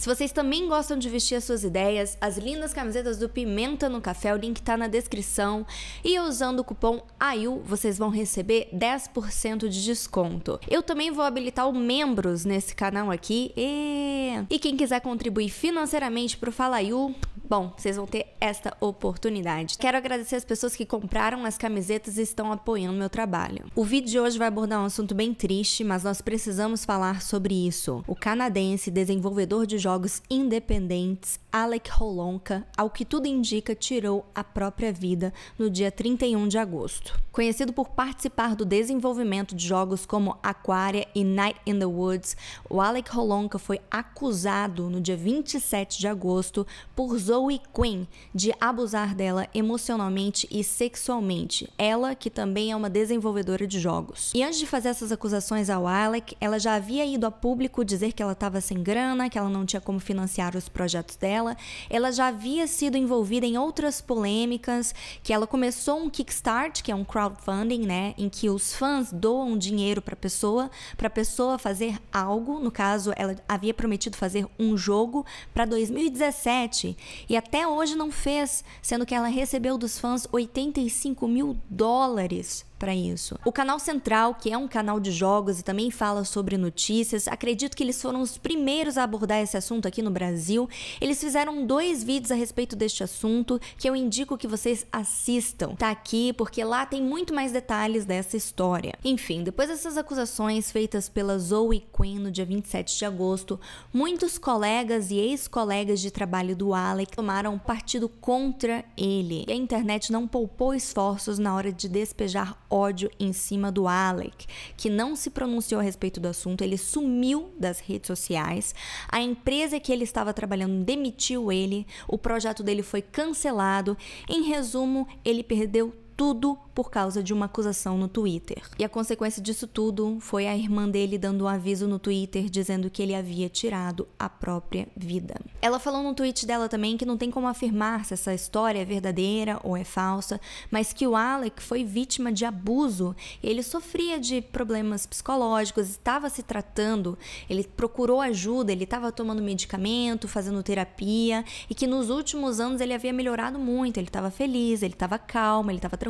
Se vocês também gostam de vestir as suas ideias, as lindas camisetas do Pimenta no Café, o link tá na descrição. E usando o cupom AIU, vocês vão receber 10% de desconto. Eu também vou habilitar o membros nesse canal aqui. E, e quem quiser contribuir financeiramente pro Fala AIU, Bom, vocês vão ter esta oportunidade. Quero agradecer as pessoas que compraram as camisetas e estão apoiando meu trabalho. O vídeo de hoje vai abordar um assunto bem triste, mas nós precisamos falar sobre isso. O canadense desenvolvedor de jogos independentes Alec Holonka, ao que tudo indica, tirou a própria vida no dia 31 de agosto. Conhecido por participar do desenvolvimento de jogos como Aquaria e Night in the Woods, o Alec Holonka foi acusado no dia 27 de agosto por Zoe Quinn de abusar dela emocionalmente e sexualmente. Ela, que também é uma desenvolvedora de jogos. E antes de fazer essas acusações ao Alec, ela já havia ido a público dizer que ela estava sem grana, que ela não tinha como financiar os projetos dela dela, ela já havia sido envolvida em outras polêmicas, que ela começou um Kickstart, que é um crowdfunding, né, em que os fãs doam dinheiro para a pessoa, para a pessoa fazer algo. No caso, ela havia prometido fazer um jogo para 2017 e até hoje não fez, sendo que ela recebeu dos fãs 85 mil dólares para isso. O canal Central, que é um canal de jogos e também fala sobre notícias, acredito que eles foram os primeiros a abordar esse assunto aqui no Brasil. Eles fizeram dois vídeos a respeito deste assunto que eu indico que vocês assistam. Tá aqui porque lá tem muito mais detalhes dessa história. Enfim, depois dessas acusações feitas pela Zoe Quinn no dia 27 de agosto, muitos colegas e ex-colegas de trabalho do Alec tomaram partido contra ele. E a internet não poupou esforços na hora de despejar ódio em cima do Alec, que não se pronunciou a respeito do assunto, ele sumiu das redes sociais. A empresa que ele estava trabalhando demitiu ele, o projeto dele foi cancelado. Em resumo, ele perdeu tudo por causa de uma acusação no Twitter. E a consequência disso tudo foi a irmã dele dando um aviso no Twitter dizendo que ele havia tirado a própria vida. Ela falou no tweet dela também que não tem como afirmar se essa história é verdadeira ou é falsa, mas que o Alec foi vítima de abuso. Ele sofria de problemas psicológicos, estava se tratando, ele procurou ajuda, ele estava tomando medicamento, fazendo terapia e que nos últimos anos ele havia melhorado muito, ele estava feliz, ele estava calmo, ele estava tranquilo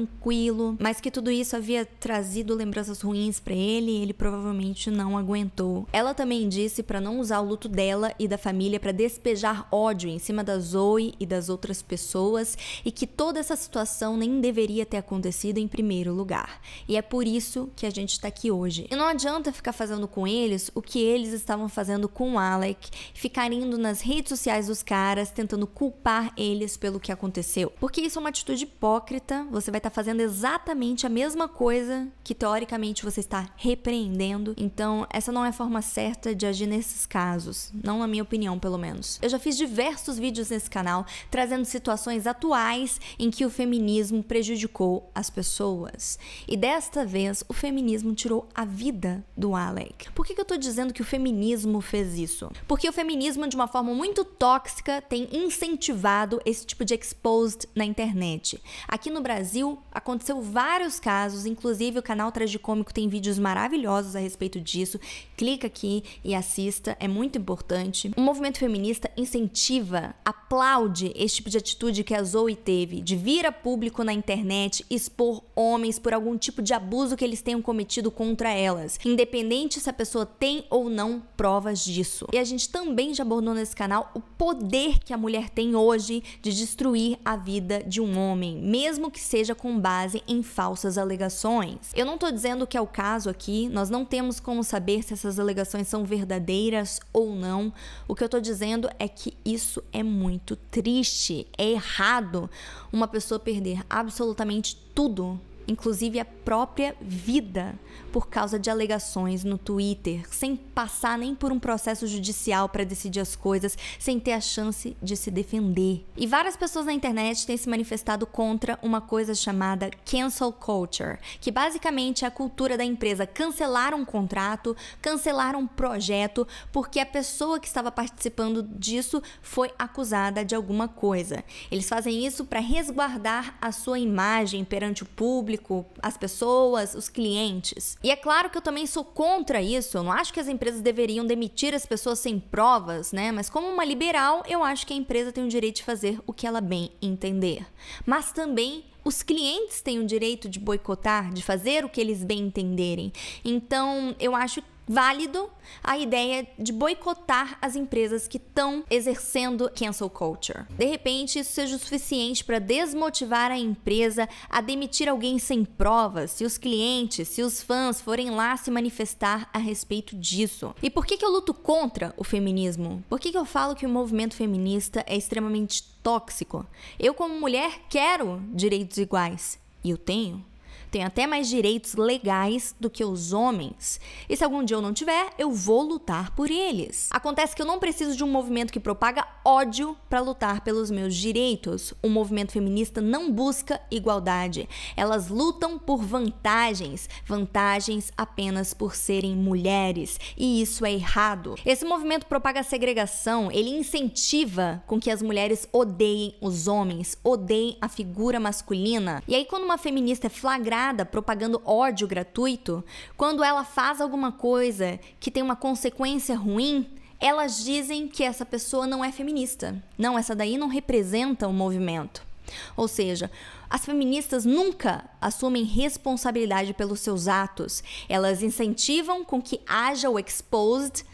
mas que tudo isso havia trazido lembranças ruins para ele e ele provavelmente não aguentou. Ela também disse para não usar o luto dela e da família para despejar ódio em cima da Zoe e das outras pessoas e que toda essa situação nem deveria ter acontecido em primeiro lugar. E é por isso que a gente está aqui hoje. E não adianta ficar fazendo com eles o que eles estavam fazendo com o Alec, ficar indo nas redes sociais dos caras tentando culpar eles pelo que aconteceu. Porque isso é uma atitude hipócrita, você vai estar tá fazendo exatamente a mesma coisa que teoricamente você está repreendendo. Então, essa não é a forma certa de agir nesses casos, não na minha opinião, pelo menos. Eu já fiz diversos vídeos nesse canal trazendo situações atuais em que o feminismo prejudicou as pessoas. E desta vez, o feminismo tirou a vida do Alec. Por que, que eu tô dizendo que o feminismo fez isso? Porque o feminismo, de uma forma muito tóxica, tem incentivado esse tipo de exposed na internet. Aqui no Brasil, aconteceu vários casos, inclusive o canal Tragicômico tem vídeos maravilhosos a respeito disso. Clica aqui e assista, é muito importante. O movimento feminista incentiva, aplaude esse tipo de atitude que a Zoe teve, de vir a público na internet expor homens por algum tipo de abuso que eles tenham cometido contra elas, independente se a pessoa tem ou não provas disso. E a gente também já abordou nesse canal o poder que a mulher tem hoje de destruir a vida de um homem, mesmo que seja com base em falsas alegações. Eu não estou dizendo que é o caso aqui, nós não temos como saber se essas alegações são verdadeiras ou não. O que eu estou dizendo é que isso é muito triste, é errado uma pessoa perder absolutamente tudo inclusive a própria vida, por causa de alegações no Twitter, sem passar nem por um processo judicial para decidir as coisas, sem ter a chance de se defender. E várias pessoas na internet têm se manifestado contra uma coisa chamada cancel culture, que basicamente é a cultura da empresa cancelar um contrato, cancelar um projeto, porque a pessoa que estava participando disso foi acusada de alguma coisa. Eles fazem isso para resguardar a sua imagem perante o público público, as pessoas, os clientes. E é claro que eu também sou contra isso. Eu não acho que as empresas deveriam demitir as pessoas sem provas, né? Mas como uma liberal, eu acho que a empresa tem o direito de fazer o que ela bem entender. Mas também os clientes têm o direito de boicotar, de fazer o que eles bem entenderem. Então, eu acho válido a ideia de boicotar as empresas que estão exercendo cancel culture. De repente, isso seja o suficiente para desmotivar a empresa a demitir alguém sem provas, se os clientes, se os fãs forem lá se manifestar a respeito disso. E por que, que eu luto contra o feminismo? Por que, que eu falo que o movimento feminista é extremamente tóxico? Eu, como mulher, quero direitos iguais. E eu tenho tenho até mais direitos legais do que os homens. E se algum dia eu não tiver, eu vou lutar por eles. Acontece que eu não preciso de um movimento que propaga ódio para lutar pelos meus direitos. O movimento feminista não busca igualdade. Elas lutam por vantagens, vantagens apenas por serem mulheres, e isso é errado. Esse movimento propaga segregação, ele incentiva com que as mulheres odeiem os homens, odeiem a figura masculina. E aí quando uma feminista é flagrada propagando ódio gratuito, quando ela faz alguma coisa que tem uma consequência ruim, elas dizem que essa pessoa não é feminista. Não, essa daí não representa o movimento. Ou seja, as feministas nunca assumem responsabilidade pelos seus atos. Elas incentivam com que haja o exposed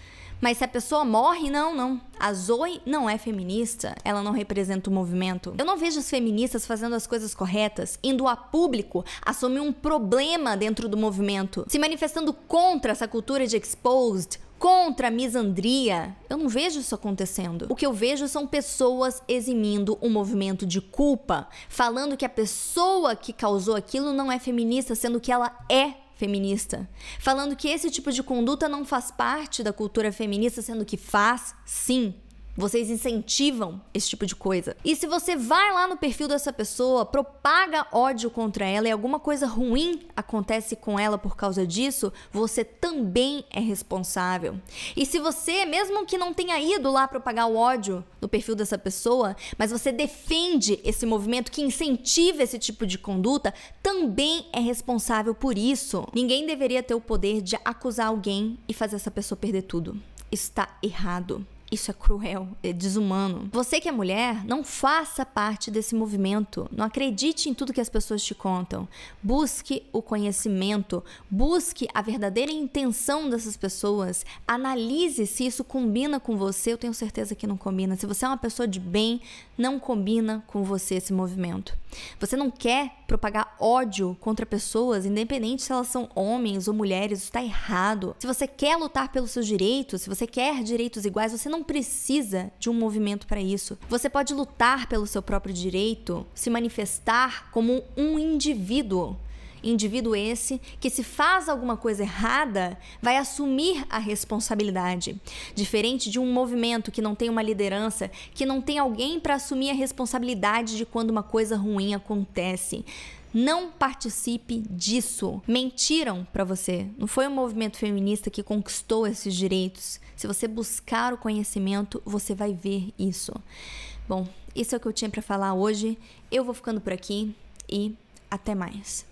mas se a pessoa morre, não, não. A Zoe não é feminista, ela não representa o movimento. Eu não vejo as feministas fazendo as coisas corretas, indo a público assumir um problema dentro do movimento, se manifestando contra essa cultura de exposed, contra a misandria. Eu não vejo isso acontecendo. O que eu vejo são pessoas eximindo um movimento de culpa, falando que a pessoa que causou aquilo não é feminista, sendo que ela é feminista, falando que esse tipo de conduta não faz parte da cultura feminista, sendo que faz sim. Vocês incentivam esse tipo de coisa. E se você vai lá no perfil dessa pessoa, propaga ódio contra ela e alguma coisa ruim acontece com ela por causa disso, você também é responsável. E se você, mesmo que não tenha ido lá propagar o ódio no perfil dessa pessoa, mas você defende esse movimento que incentiva esse tipo de conduta, também é responsável por isso. Ninguém deveria ter o poder de acusar alguém e fazer essa pessoa perder tudo. Está errado. Isso é cruel, é desumano. Você que é mulher, não faça parte desse movimento. Não acredite em tudo que as pessoas te contam. Busque o conhecimento, busque a verdadeira intenção dessas pessoas. Analise se isso combina com você. Eu tenho certeza que não combina. Se você é uma pessoa de bem, não combina com você esse movimento. Você não quer propagar ódio contra pessoas, independente se elas são homens ou mulheres, isso está errado. Se você quer lutar pelos seus direitos, se você quer direitos iguais, você não precisa de um movimento para isso. Você pode lutar pelo seu próprio direito, se manifestar como um indivíduo indivíduo esse que, se faz alguma coisa errada, vai assumir a responsabilidade. Diferente de um movimento que não tem uma liderança, que não tem alguém para assumir a responsabilidade de quando uma coisa ruim acontece. Não participe disso. Mentiram para você. Não foi o movimento feminista que conquistou esses direitos. Se você buscar o conhecimento, você vai ver isso. Bom, isso é o que eu tinha para falar hoje. Eu vou ficando por aqui e até mais.